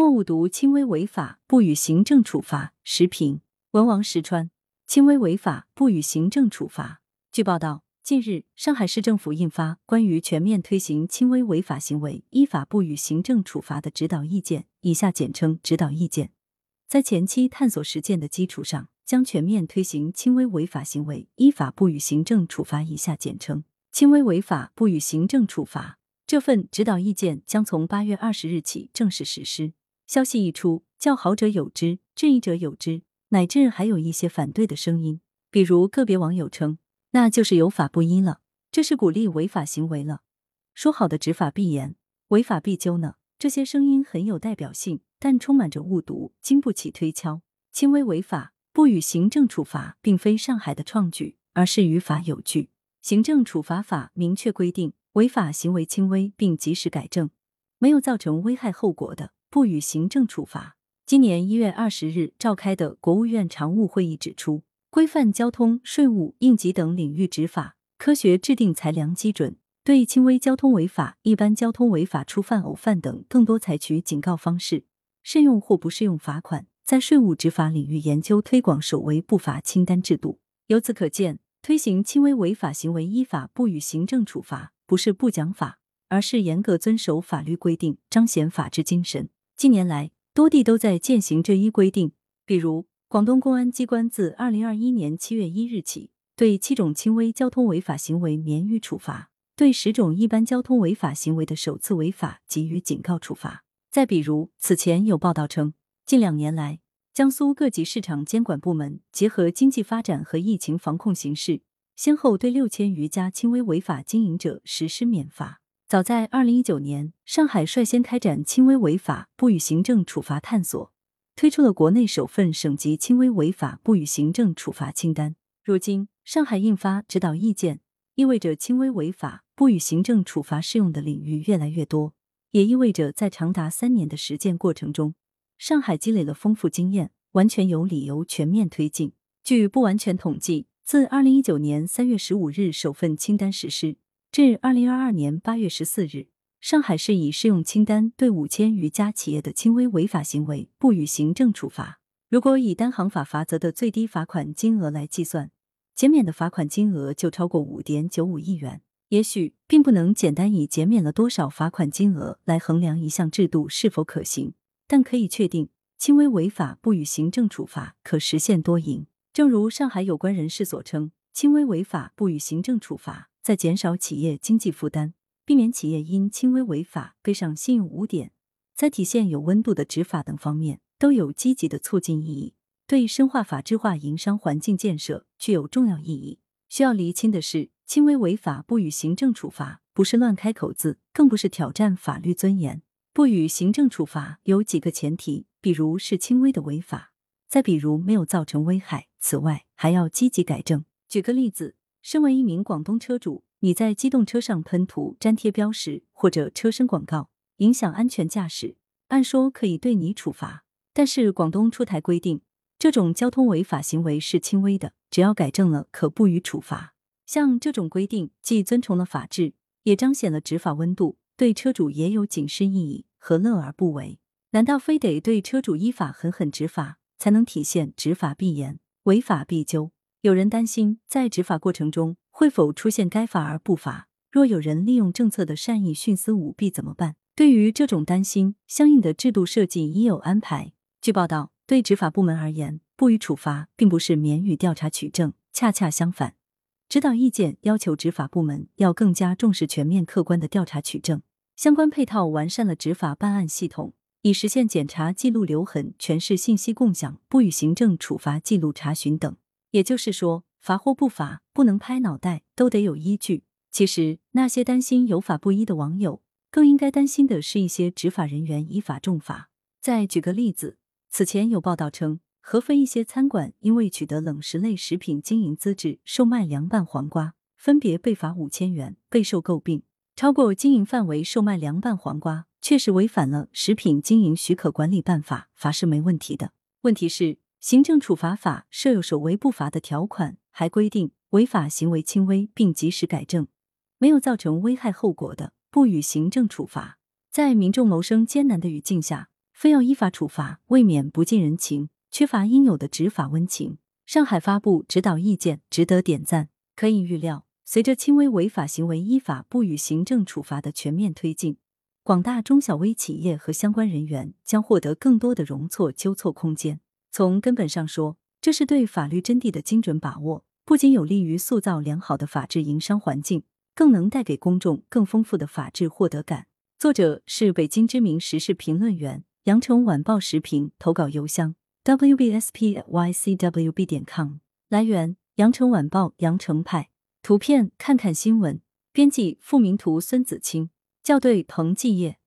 莫误读轻微违法不予行政处罚。时评：文王石川。轻微违法不予行政处罚。据报道，近日上海市政府印发关于全面推行轻微违法行为依法不予行政处罚的指导意见（以下简称指导意见）。在前期探索实践的基础上，将全面推行轻微违法行为依法不予行政处罚（以下简称轻微违法不予行政处罚）。这份指导意见将从八月二十日起正式实施。消息一出，叫好者有之，质疑者有之。乃至还有一些反对的声音，比如个别网友称，那就是有法不依了，这是鼓励违法行为了。说好的执法必严，违法必究呢？这些声音很有代表性，但充满着误读，经不起推敲。轻微违法不予行政处罚，并非上海的创举，而是于法有据。行政处罚法明确规定，违法行为轻微并及时改正，没有造成危害后果的，不予行政处罚。今年一月二十日召开的国务院常务会议指出，规范交通、税务、应急等领域执法，科学制定裁量基准，对轻微交通违法、一般交通违法初犯、偶犯等，更多采取警告方式，适用或不适用罚款。在税务执法领域研究推广首违不罚清单制度。由此可见，推行轻微违法行为依法不予行政处罚，不是不讲法，而是严格遵守法律规定，彰显法治精神。近年来，多地都在践行这一规定，比如广东公安机关自二零二一年七月一日起，对七种轻微交通违法行为免予处罚；对十种一般交通违法行为的首次违法给予警告处罚。再比如，此前有报道称，近两年来，江苏各级市场监管部门结合经济发展和疫情防控形势，先后对六千余家轻微违法经营者实施免罚。早在二零一九年，上海率先开展轻微违法不予行政处罚探索，推出了国内首份省级轻微违法不予行政处罚清单。如今，上海印发指导意见，意味着轻微违法不予行政处罚适用的领域越来越多，也意味着在长达三年的实践过程中，上海积累了丰富经验，完全有理由全面推进。据不完全统计，自二零一九年三月十五日首份清单实施。至二零二二年八月十四日，上海市已适用清单对五千余家企业的轻微违法行为不予行政处罚。如果以单行法罚则的最低罚款金额来计算，减免的罚款金额就超过五点九五亿元。也许并不能简单以减免了多少罚款金额来衡量一项制度是否可行，但可以确定，轻微违法不予行政处罚可实现多赢。正如上海有关人士所称，轻微违法不予行政处罚。在减少企业经济负担，避免企业因轻微违法背上信用污点，在体现有温度的执法等方面，都有积极的促进意义，对深化法治化营商环境建设具有重要意义。需要厘清的是，轻微违法不予行政处罚，不是乱开口子，更不是挑战法律尊严。不予行政处罚有几个前提，比如是轻微的违法，再比如没有造成危害。此外，还要积极改正。举个例子。身为一名广东车主，你在机动车上喷涂、粘贴标识或者车身广告，影响安全驾驶，按说可以对你处罚。但是广东出台规定，这种交通违法行为是轻微的，只要改正了，可不予处罚。像这种规定，既遵从了法治，也彰显了执法温度，对车主也有警示意义，何乐而不为？难道非得对车主依法狠狠执法，才能体现执法必严、违法必究？有人担心，在执法过程中会否出现该罚而不罚？若有人利用政策的善意徇私舞弊怎么办？对于这种担心，相应的制度设计已有安排。据报道，对执法部门而言，不予处罚并不是免予调查取证，恰恰相反，指导意见要求执法部门要更加重视全面客观的调查取证，相关配套完善了执法办案系统，以实现检查记录留痕、全市信息共享、不予行政处罚记录查询等。也就是说，罚或不罚，不能拍脑袋，都得有依据。其实，那些担心有法不依的网友，更应该担心的是一些执法人员依法重罚。再举个例子，此前有报道称，合肥一些餐馆因为取得冷食类食品经营资质，售卖凉拌黄瓜，分别被罚五千元，备受诟病。超过经营范围售卖凉拌黄瓜，确实违反了《食品经营许可管理办法》，罚是没问题的。问题是。行政处罚法设有首违不罚的条款，还规定违法行为轻微并及时改正，没有造成危害后果的，不予行政处罚。在民众谋生艰难的语境下，非要依法处罚，未免不近人情，缺乏应有的执法温情。上海发布指导意见，值得点赞。可以预料，随着轻微违法行为依法不予行政处罚的全面推进，广大中小微企业和相关人员将获得更多的容错纠错空间。从根本上说，这是对法律真谛的精准把握，不仅有利于塑造良好的法治营商环境，更能带给公众更丰富的法治获得感。作者是北京知名时事评论员，羊城晚报时评投稿邮箱。wbspycwb 点 com 来源：羊城晚报羊城派图片看看新闻编辑付明图孙子清校对彭继业